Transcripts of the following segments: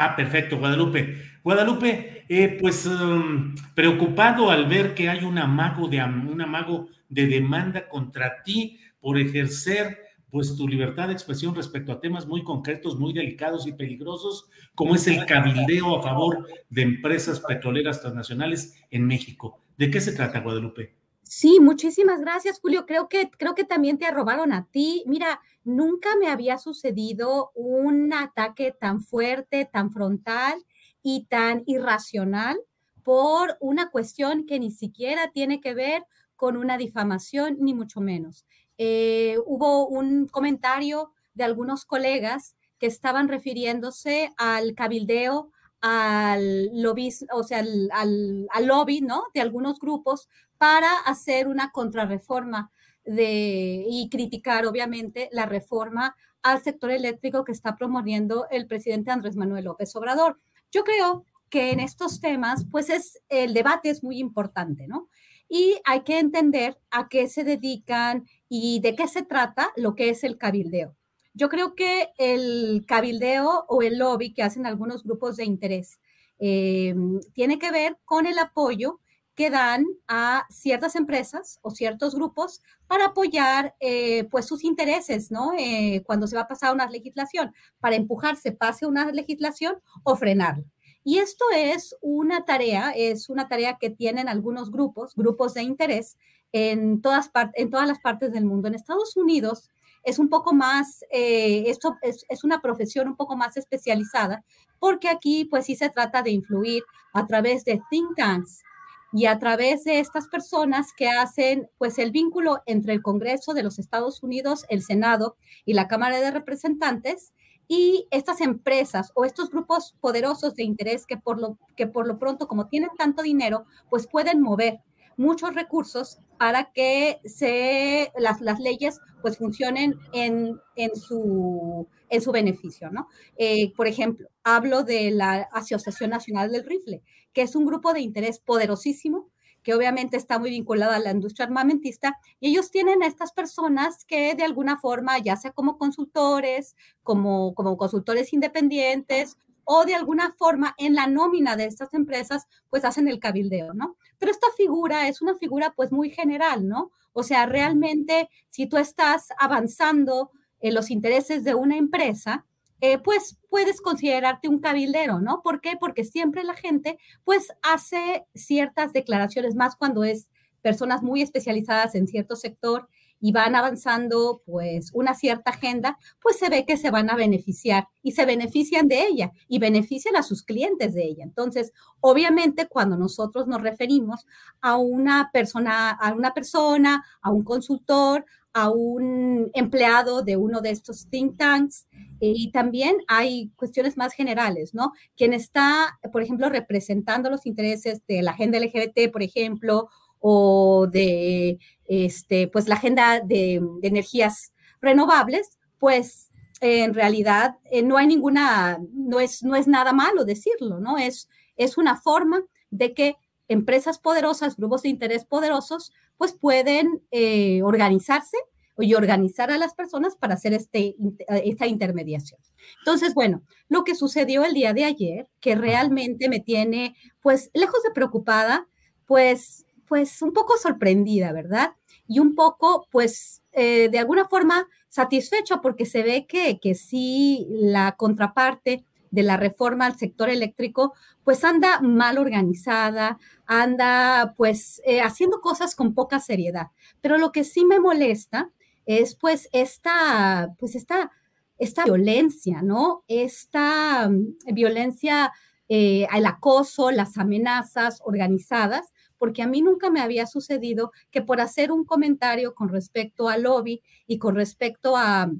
Ah, perfecto, Guadalupe. Guadalupe, eh, pues um, preocupado al ver que hay un amago, de, un amago de demanda contra ti por ejercer pues tu libertad de expresión respecto a temas muy concretos, muy delicados y peligrosos, como es el cabildeo a favor de empresas petroleras transnacionales en México. ¿De qué se trata, Guadalupe? Sí, muchísimas gracias, Julio. Creo que, creo que también te robaron a ti. Mira, nunca me había sucedido un ataque tan fuerte, tan frontal y tan irracional por una cuestión que ni siquiera tiene que ver con una difamación, ni mucho menos. Eh, hubo un comentario de algunos colegas que estaban refiriéndose al cabildeo al lobby, o sea, al, lobby, ¿no? De algunos grupos para hacer una contrarreforma de, y criticar, obviamente, la reforma al sector eléctrico que está promoviendo el presidente Andrés Manuel López Obrador. Yo creo que en estos temas, pues es, el debate es muy importante, ¿no? Y hay que entender a qué se dedican y de qué se trata lo que es el cabildeo. Yo creo que el cabildeo o el lobby que hacen algunos grupos de interés eh, tiene que ver con el apoyo que dan a ciertas empresas o ciertos grupos para apoyar eh, pues sus intereses, ¿no? Eh, cuando se va a pasar una legislación, para empujarse, pase una legislación o frenarla. Y esto es una tarea, es una tarea que tienen algunos grupos, grupos de interés en todas, en todas las partes del mundo. En Estados Unidos, es un poco más, eh, esto es, es, una profesión un poco más especializada, porque aquí pues sí se trata de influir a través de think tanks y a través de estas personas que hacen pues el vínculo entre el Congreso de los Estados Unidos, el Senado y la Cámara de Representantes y estas empresas o estos grupos poderosos de interés que por lo, que por lo pronto como tienen tanto dinero pues pueden mover muchos recursos para que se, las, las leyes pues funcionen en, en, su, en su beneficio, ¿no? Eh, por ejemplo, hablo de la Asociación Nacional del Rifle, que es un grupo de interés poderosísimo que obviamente está muy vinculada a la industria armamentista, y ellos tienen a estas personas que de alguna forma, ya sea como consultores, como, como consultores independientes o de alguna forma en la nómina de estas empresas, pues hacen el cabildeo, ¿no? Pero esta figura es una figura pues muy general, ¿no? O sea, realmente si tú estás avanzando en los intereses de una empresa, eh, pues puedes considerarte un cabildero, ¿no? ¿Por qué? Porque siempre la gente pues hace ciertas declaraciones más cuando es personas muy especializadas en cierto sector y van avanzando pues una cierta agenda, pues se ve que se van a beneficiar y se benefician de ella y benefician a sus clientes de ella. Entonces, obviamente cuando nosotros nos referimos a una persona, a una persona, a un consultor, a un empleado de uno de estos think tanks, eh, y también hay cuestiones más generales, ¿no? Quien está, por ejemplo, representando los intereses de la agenda LGBT, por ejemplo, o de este, pues la agenda de, energías renovables, pues en realidad eh, no hay ninguna, no es, no es nada malo decirlo, ¿no? Es, es una forma de que empresas poderosas, grupos de interés poderosos, pues pueden eh, organizarse y organizar a las personas para hacer este, esta intermediación. Entonces, bueno, lo que sucedió el día de ayer, que realmente me tiene, pues, lejos de preocupada, pues, pues un poco sorprendida, ¿verdad? Y un poco, pues, eh, de alguna forma satisfecha porque se ve que, que sí la contraparte de la reforma al sector eléctrico, pues anda mal organizada, anda pues eh, haciendo cosas con poca seriedad. Pero lo que sí me molesta es pues esta, pues esta, esta violencia, ¿no? Esta mm, violencia, eh, el acoso, las amenazas organizadas, porque a mí nunca me había sucedido que por hacer un comentario con respecto al lobby y con respecto a,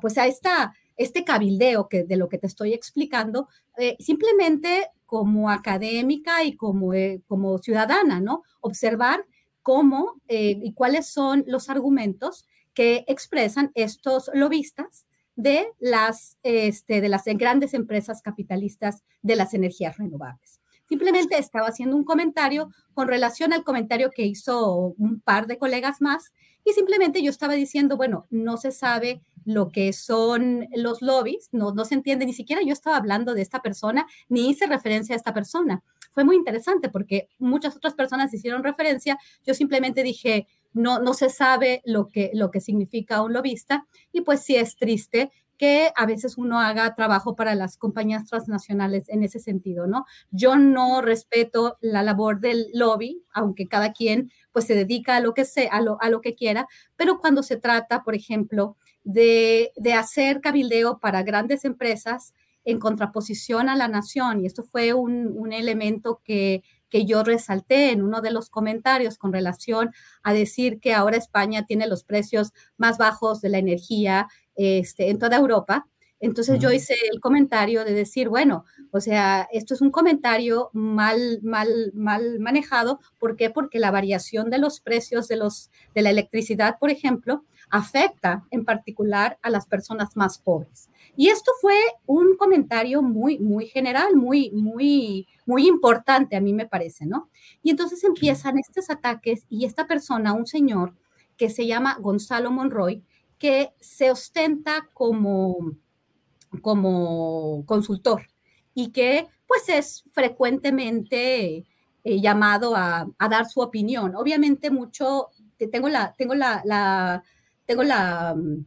pues a esta este cabildeo que, de lo que te estoy explicando, eh, simplemente como académica y como, eh, como ciudadana, ¿no? Observar cómo eh, y cuáles son los argumentos que expresan estos lobistas de las, este, de las grandes empresas capitalistas de las energías renovables. Simplemente estaba haciendo un comentario con relación al comentario que hizo un par de colegas más y simplemente yo estaba diciendo, bueno, no se sabe lo que son los lobbies, no, no se entiende, ni siquiera yo estaba hablando de esta persona, ni hice referencia a esta persona. Fue muy interesante porque muchas otras personas hicieron referencia, yo simplemente dije, no, no se sabe lo que, lo que significa un lobista y pues sí es triste que a veces uno haga trabajo para las compañías transnacionales en ese sentido, ¿no? Yo no respeto la labor del lobby, aunque cada quien pues se dedica a lo que sea, a lo, a lo que quiera, pero cuando se trata, por ejemplo, de, hacer cabildeo para grandes empresas en contraposición a la nación. Y esto fue un, elemento que, que, yo resalté en uno de los comentarios con relación a decir que ahora España tiene los precios más bajos de la energía este, en toda Europa. Entonces yo hice el comentario de decir, bueno, o sea, esto es un comentario mal, mal, mal manejado. ¿Por qué? Porque la variación de los precios de, los, de la electricidad, por ejemplo, afecta en particular a las personas más pobres. Y esto fue un comentario muy, muy general, muy, muy, muy importante a mí me parece, ¿no? Y entonces empiezan estos ataques y esta persona, un señor que se llama Gonzalo Monroy, que se ostenta como, como consultor y que pues es frecuentemente eh, llamado a, a, dar su opinión. Obviamente mucho, tengo la, tengo la, tengo la, mm,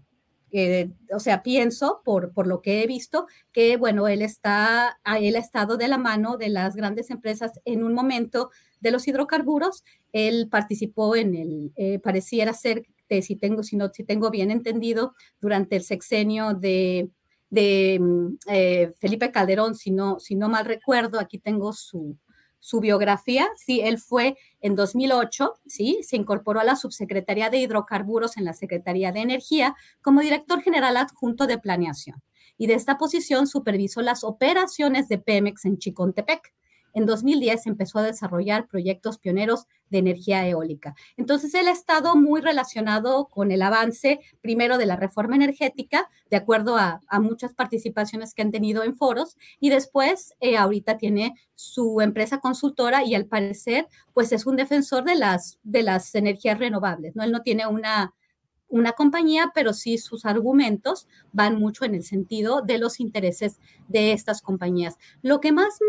eh, o sea, pienso por, por lo que he visto que, bueno, él está, él ha estado de la mano de las grandes empresas en un momento de los hidrocarburos. Él participó en el, eh, pareciera ser, si tengo, si, no, si tengo bien entendido, durante el sexenio de, mm, eh, Felipe Calderón, si no, si no mal recuerdo, aquí tengo su, su biografía, sí, él fue en 2008, sí, se incorporó a la Subsecretaría de Hidrocarburos en la Secretaría de Energía como director general adjunto de planeación. Y de esta posición supervisó las operaciones de Pemex en Chicontepec en 2010 empezó a desarrollar proyectos pioneros de energía eólica. Entonces, él ha estado muy relacionado con el avance, primero, de la reforma energética, de acuerdo a, muchas participaciones que han tenido en foros, y después, eh, ahorita tiene su empresa consultora y al parecer, pues es un defensor de las, de las energías renovables, ¿no? Él no tiene una una compañía, pero sí sus argumentos van mucho en el sentido de los intereses de estas compañías. Lo que más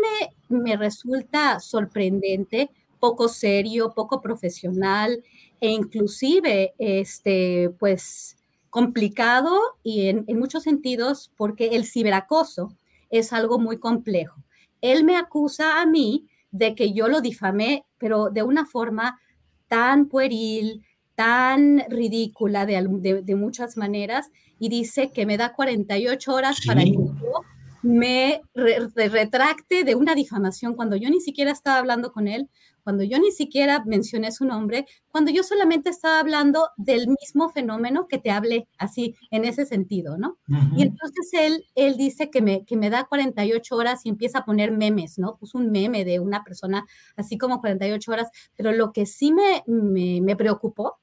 me, me resulta sorprendente, poco serio, poco profesional e inclusive, este, pues, complicado y en, en muchos sentidos porque el ciberacoso es algo muy complejo. Él me acusa a mí de que yo lo difamé, pero de una forma tan pueril, tan ridícula de, muchas maneras y dice que me da 48 horas para que yo me retracte de una difamación cuando yo ni siquiera estaba hablando con él, cuando yo ni siquiera mencioné su nombre, cuando yo solamente estaba hablando del mismo fenómeno que te hablé, así, en ese sentido, ¿no? Y entonces él, él dice que me, que me da 48 horas y empieza a poner memes, ¿no? Puso un meme de una persona así como 48 horas, pero lo que sí me, me, me preocupó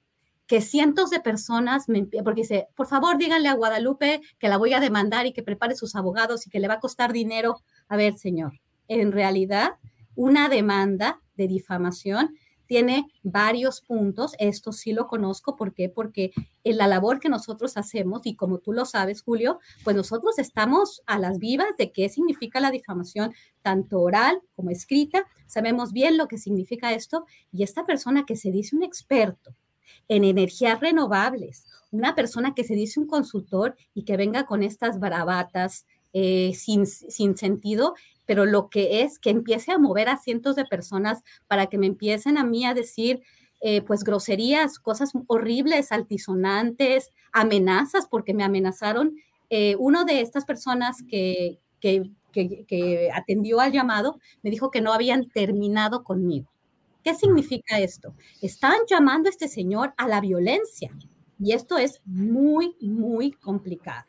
que cientos de personas, me, porque dice, por favor díganle a Guadalupe que la voy a demandar y que prepare sus abogados y que le va a costar dinero. A ver, señor, en realidad, una demanda de difamación tiene varios puntos. Esto sí lo conozco. ¿Por qué? Porque en la labor que nosotros hacemos, y como tú lo sabes, Julio, pues nosotros estamos a las vivas de qué significa la difamación, tanto oral como escrita. Sabemos bien lo que significa esto. Y esta persona que se dice un experto en energías renovables, una persona que se dice un consultor y que venga con estas bravatas eh, sin, sin sentido, pero lo que es que empiece a mover a cientos de personas para que me empiecen a mí a decir, eh, pues groserías, cosas horribles, altisonantes, amenazas, porque me amenazaron. Eh, uno de estas personas que, que, que, atendió al llamado me dijo que no habían terminado conmigo. ¿Qué significa esto? Están llamando a este señor a la violencia y esto es muy, muy complicado.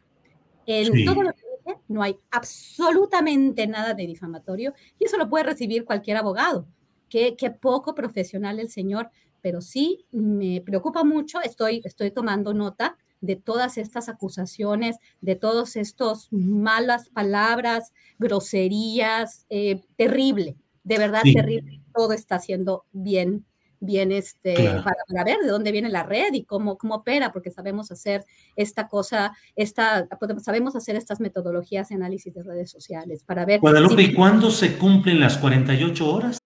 En todo lo que no hay absolutamente nada de difamatorio y eso lo puede recibir cualquier abogado. Qué, qué poco profesional el señor, pero sí me preocupa mucho, estoy, estoy tomando nota de todas estas acusaciones, de todos estos malas palabras, groserías, eh, terrible, de verdad terrible. Todo está siendo bien bien este, para, ver de dónde viene la red y cómo, cómo opera, porque sabemos hacer esta cosa, esta, sabemos hacer estas metodologías de análisis de redes sociales para ver. Guadalupe, ¿y cuándo se cumplen las 48 horas?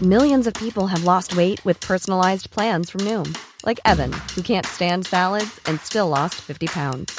Millions of people have lost weight with personalized plans from Noom, like Evan, who can't stand salads and still lost 50 pounds.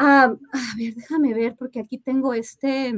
Um, a ver, déjame ver, porque aquí tengo este.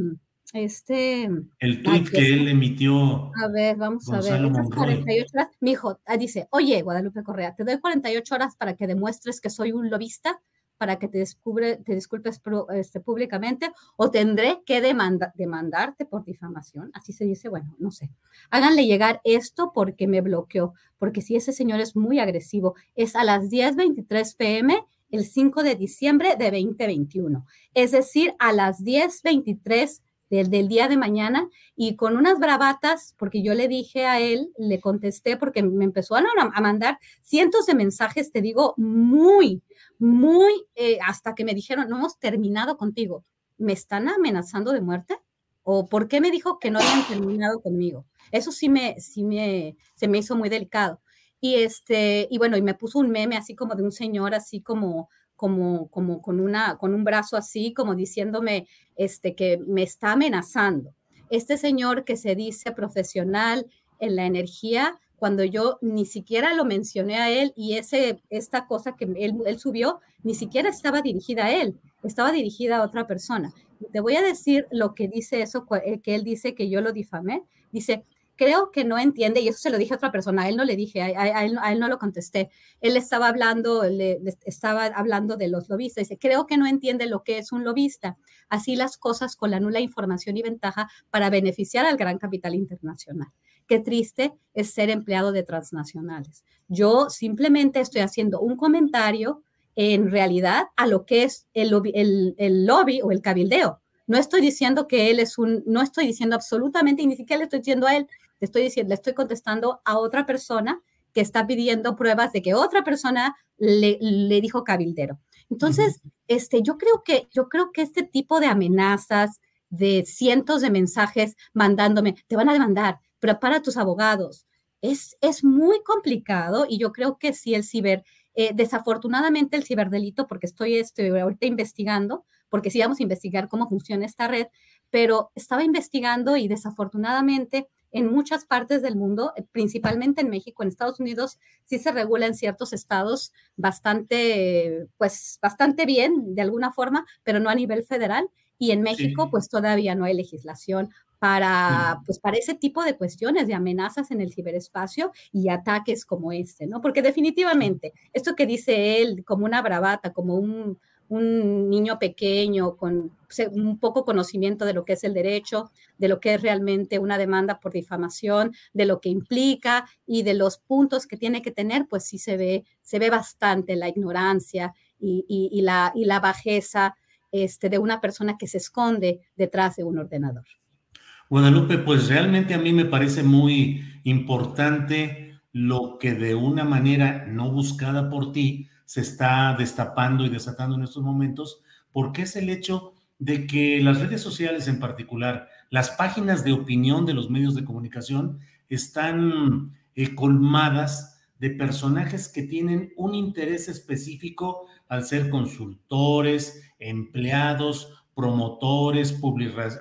este... El tweet que él emitió. A ver, vamos a ver. 48 horas. Mi hijo ah, dice, oye, Guadalupe Correa, te doy 48 horas para que demuestres que soy un lobista, para que te, descubre, te disculpes este, públicamente, o tendré que demandarte por difamación. Así se dice, bueno, no sé. Háganle llegar esto porque me bloqueó, porque si ese señor es muy agresivo, es a las 10.23 pm el 5 de diciembre de 2021. Es decir, a las 10.23 del, día de mañana y con unas bravatas, porque yo le dije a él, le contesté porque me empezó a, a mandar cientos de mensajes, te digo, muy, muy, eh, hasta que me dijeron, no hemos terminado contigo. ¿Me están amenazando de muerte? ¿O por qué me dijo que no habían terminado conmigo? Eso sí me, sí me, se me hizo muy delicado. Y este, y bueno, y me puso un meme así como de un señor, así como como, como con, una, con un brazo así, como diciéndome este, que me está amenazando. Este señor que se dice profesional en la energía, cuando yo ni siquiera lo mencioné a él y ese, esta cosa que él, él subió, ni siquiera estaba dirigida a él, estaba dirigida a otra persona. Te voy a decir lo que dice eso, eh, que él dice que yo lo difamé. Dice, creo que no entiende, y eso se lo dije a otra persona, a él no le dije, a, él, no lo contesté. Él estaba hablando, estaba hablando de los lobistas. Dice, creo que no entiende lo que es un lobista. Así las cosas con la nula información y ventaja para beneficiar al gran capital internacional. Qué triste es ser empleado de transnacionales. Yo simplemente estoy haciendo un comentario en realidad a lo que es el el lobby o el cabildeo. No estoy diciendo que él es un, no estoy diciendo absolutamente, y ni siquiera le estoy diciendo a él, le estoy diciendo, le estoy contestando a otra persona que está pidiendo pruebas de que otra persona le, le dijo cabildero. Entonces, este, yo creo que, yo creo que este tipo de amenazas, de cientos de mensajes mandándome, te van a demandar, prepara tus abogados. Es, es muy complicado y yo creo que si el ciber, eh, desafortunadamente el ciberdelito, porque estoy, estoy ahorita investigando, porque sí vamos a investigar cómo funciona esta red, pero estaba investigando y desafortunadamente en muchas partes del mundo, eh, principalmente en México, en Estados Unidos, sí se regula en ciertos estados bastante, pues, bastante bien de alguna forma, pero no a nivel federal. Y en México, pues todavía no hay legislación para, pues, para ese tipo de cuestiones de amenazas en el ciberespacio y ataques como este, ¿no? Porque definitivamente, esto que dice él como una bravata, como un, un niño pequeño con un poco conocimiento de lo que es el derecho, de lo que es realmente una demanda por difamación, de lo que implica y de los puntos que tiene que tener, pues sí se ve, se ve bastante la ignorancia y, la, y la bajeza este, de una persona que se esconde detrás de un ordenador. Guadalupe, pues realmente a mí me parece muy importante lo que de una manera no buscada por ti se está destapando y desatando en estos momentos, porque es el hecho de que las redes sociales en particular, las páginas de opinión de los medios de comunicación están eh, colmadas de personajes que tienen un interés específico al ser consultores, empleados, promotores,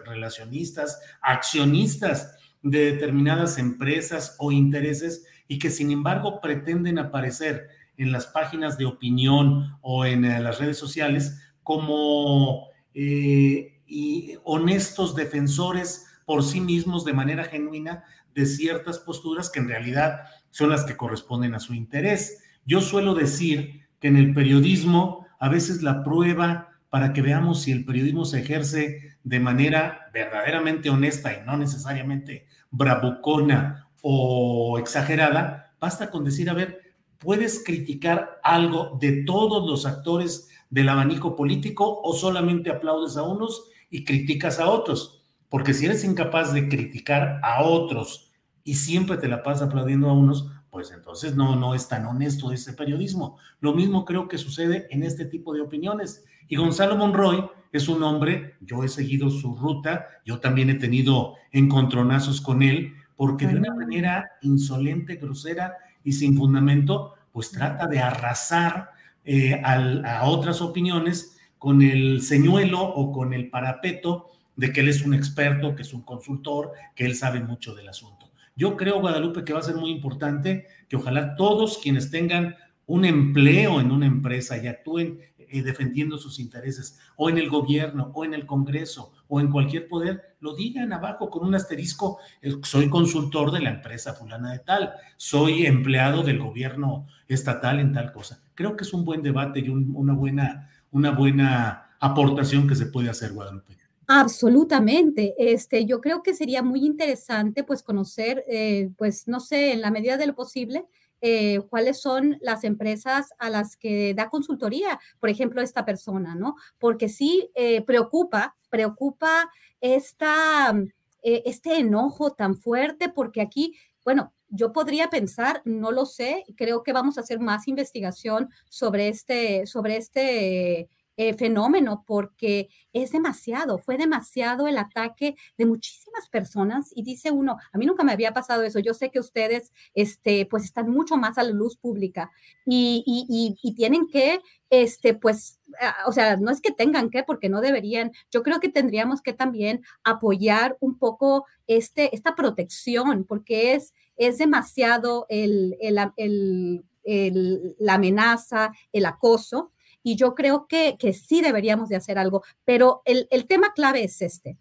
relacionistas, accionistas de determinadas empresas o intereses y que sin embargo pretenden aparecer en las páginas de opinión o en eh, las redes sociales como eh, y honestos defensores por sí mismos de manera genuina de ciertas posturas que en realidad son las que corresponden a su interés. Yo suelo decir que en el periodismo a veces la prueba para que veamos si el periodismo se ejerce de manera verdaderamente honesta y no necesariamente bravucona o exagerada, basta con decir, a ver, ¿puedes criticar algo de todos los actores del abanico político o solamente aplaudes a unos y criticas a otros? Porque si eres incapaz de criticar a otros y siempre te la pasas aplaudiendo a unos, pues entonces no, no es tan honesto ese periodismo. Lo mismo creo que sucede en este tipo de opiniones. Y Gonzalo Monroy es un hombre, yo he seguido su ruta, yo también he tenido encontronazos con él, porque de una manera insolente, grosera y sin fundamento, pues trata de arrasar eh, a otras opiniones con el señuelo o con el parapeto de que él es un experto, que es un consultor, que él sabe mucho del asunto. Yo creo, Guadalupe, que va a ser muy importante que ojalá todos quienes tengan un empleo en una empresa y actúen eh, defendiendo sus intereses, o en el gobierno, o en el Congreso, o en cualquier poder, lo digan abajo con un asterisco, eh, soy consultor de la empresa fulana de tal, soy empleado del gobierno estatal en tal cosa. Creo que es un buen debate y una, buena, una buena aportación que se puede hacer, Guadalupe. Absolutamente. Este, yo creo que sería muy interesante, pues, conocer, eh, pues, no sé, en la medida de lo posible, eh, cuáles son las empresas a las que da consultoría, por ejemplo, esta persona, ¿no? Porque sí eh, preocupa, preocupa esta, eh, este enojo tan fuerte, porque aquí, bueno, yo podría pensar, no lo sé, creo que vamos a hacer más investigación sobre este, sobre este eh, fenómeno porque es demasiado, fue demasiado el ataque de muchísimas personas y dice uno, a mí nunca me había pasado eso, yo sé que ustedes este, pues están mucho más a la luz pública y, y, y, tienen que, este, pues, ah, o sea, no es que tengan que, porque no deberían, yo creo que tendríamos que también apoyar un poco este, esta protección porque es, es demasiado el, el, el, el la amenaza, el acoso y yo creo que, que sí deberíamos de hacer algo, pero el, el tema clave es este.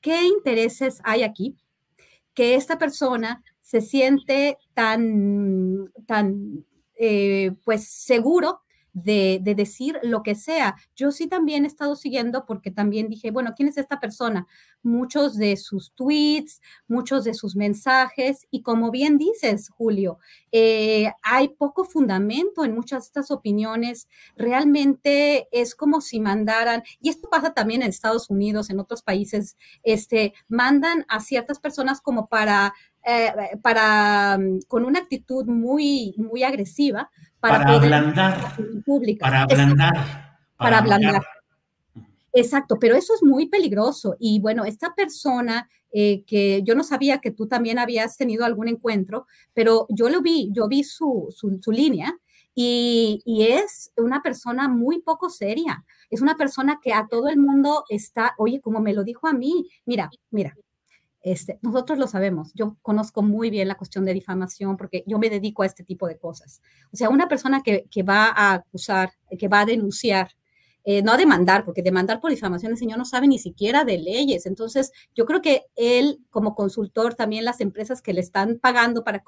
¿Qué intereses hay aquí que esta persona se siente tan, tan eh, pues seguro de, decir lo que sea. Yo sí también he estado siguiendo porque también dije, bueno, ¿quién es esta persona? Muchos de sus tweets, muchos de sus mensajes y como bien dices, Julio, eh, hay poco fundamento en muchas de estas opiniones. Realmente es como si mandaran, y esto pasa también en Estados Unidos, en otros países, este, mandan a ciertas personas como para eh, para, con una actitud muy, muy agresiva. Para, para ablandar. Para ablandar. Para, ablandar. Exacto, pero eso es muy peligroso. Y bueno, esta persona eh, que yo no sabía que tú también habías tenido algún encuentro, pero yo lo vi, yo vi su, su, su línea y, y, es una persona muy poco seria. Es una persona que a todo el mundo está, oye, como me lo dijo a mí, mira, mira, Este, nosotros lo sabemos. Yo conozco muy bien la cuestión de difamación porque yo me dedico a este tipo de cosas. O sea, una persona que, que va a acusar, que va a denunciar eh, no a demandar, porque demandar por difamación el señor no sabe ni siquiera de leyes. Entonces, yo creo que él, como consultor, también las empresas que le están pagando para,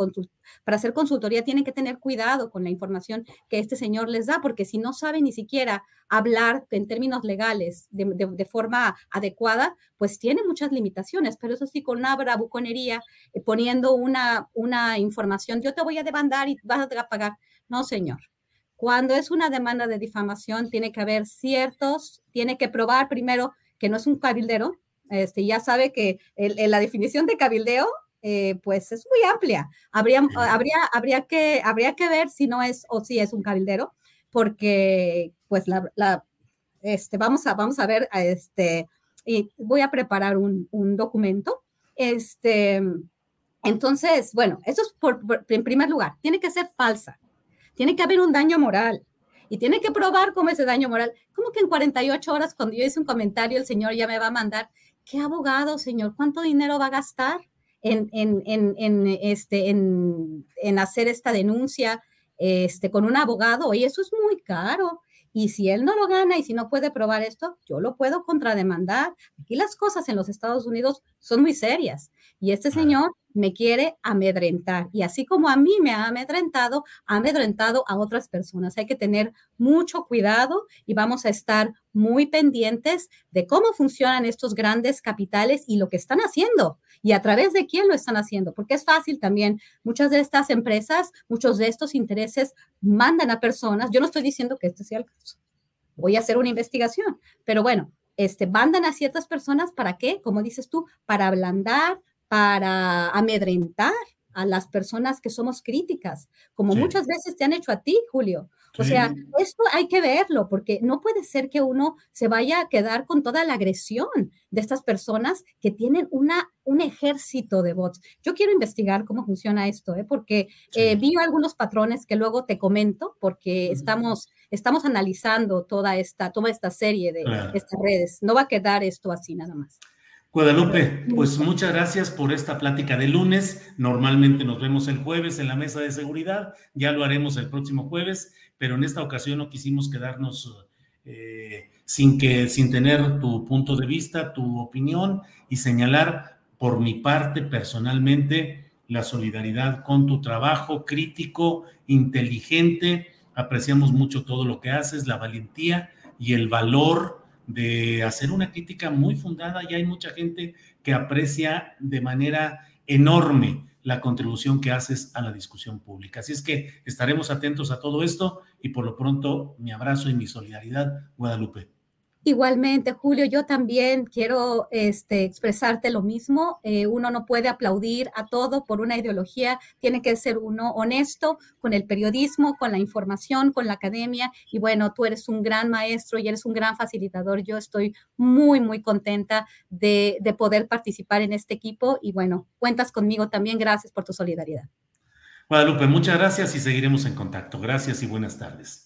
para hacer consultoría tienen que tener cuidado con la información que este señor les da, porque si no sabe ni siquiera hablar en términos legales de, forma adecuada, pues tiene muchas limitaciones, pero eso sí, con una bravuconería, eh, poniendo una, una información, yo te voy a demandar y vas a pagar. No, señor. Cuando es una demanda de difamación, tiene que haber ciertos, tiene que probar primero que no es un cabildero. Este, ya sabe que la definición de cabildeo, eh, pues es muy amplia. Habría, habría, habría, que, habría que ver si no es o si es un cabildero, porque pues la, este, vamos, a, vamos a ver, este, y voy a preparar un, un documento. Este, entonces, bueno, eso es por, en primer lugar, tiene que ser falsa. Tiene que haber un daño moral y tiene que probar cómo ese daño moral. Como que en 48 horas, cuando yo hice un comentario, el señor ya me va a mandar, ¿qué abogado, señor? ¿Cuánto dinero va a gastar en, en, en, este, en hacer esta denuncia este, con un abogado? Y eso es muy caro. Y si él no lo gana y si no puede probar esto, yo lo puedo contrademandar. Aquí las cosas en los Estados Unidos son muy serias. Y este señor me quiere amedrentar. Y así como a mí me ha amedrentado, ha amedrentado a otras personas. Hay que tener mucho cuidado y vamos a estar muy pendientes de cómo funcionan estos grandes capitales y lo que están haciendo y a través de quién lo están haciendo, porque es fácil también. Muchas de estas empresas, muchos de estos intereses mandan a personas. Yo no estoy diciendo que este sea el caso. Voy a hacer una investigación, pero bueno, este, mandan a ciertas personas para qué, como dices tú, para ablandar, para amedrentar a las personas que somos críticas, como muchas veces te han hecho a ti, Julio. O sea, esto hay que verlo, porque no puede ser que uno se vaya a quedar con toda la agresión de estas personas que tienen una, un ejército de bots. Yo quiero investigar cómo funciona esto, ¿eh? porque eh, vi algunos patrones que luego te comento, porque estamos, estamos analizando toda esta, toda esta serie de estas redes. No va a quedar esto así nada más. Guadalupe, pues muchas gracias por esta plática de lunes. Normalmente nos vemos el jueves en la mesa de seguridad, ya lo haremos el próximo jueves, pero en esta ocasión no quisimos quedarnos eh, sin que, sin tener tu punto de vista, tu opinión y señalar por mi parte personalmente la solidaridad con tu trabajo crítico, inteligente. Apreciamos mucho todo lo que haces, la valentía y el valor de hacer una crítica muy fundada y hay mucha gente que aprecia de manera enorme la contribución que haces a la discusión pública. Así es que estaremos atentos a todo esto y por lo pronto mi abrazo y mi solidaridad, Guadalupe. Igualmente, Julio, yo también quiero este, expresarte lo mismo. Eh, uno no puede aplaudir a todo por una ideología, tiene que ser uno honesto con el periodismo, con la información, con la academia. Y bueno, tú eres un gran maestro y eres un gran facilitador. Yo estoy muy, muy contenta de, de poder participar en este equipo y bueno, cuentas conmigo también. Gracias por tu solidaridad. Guadalupe, muchas gracias y seguiremos en contacto. Gracias y buenas tardes.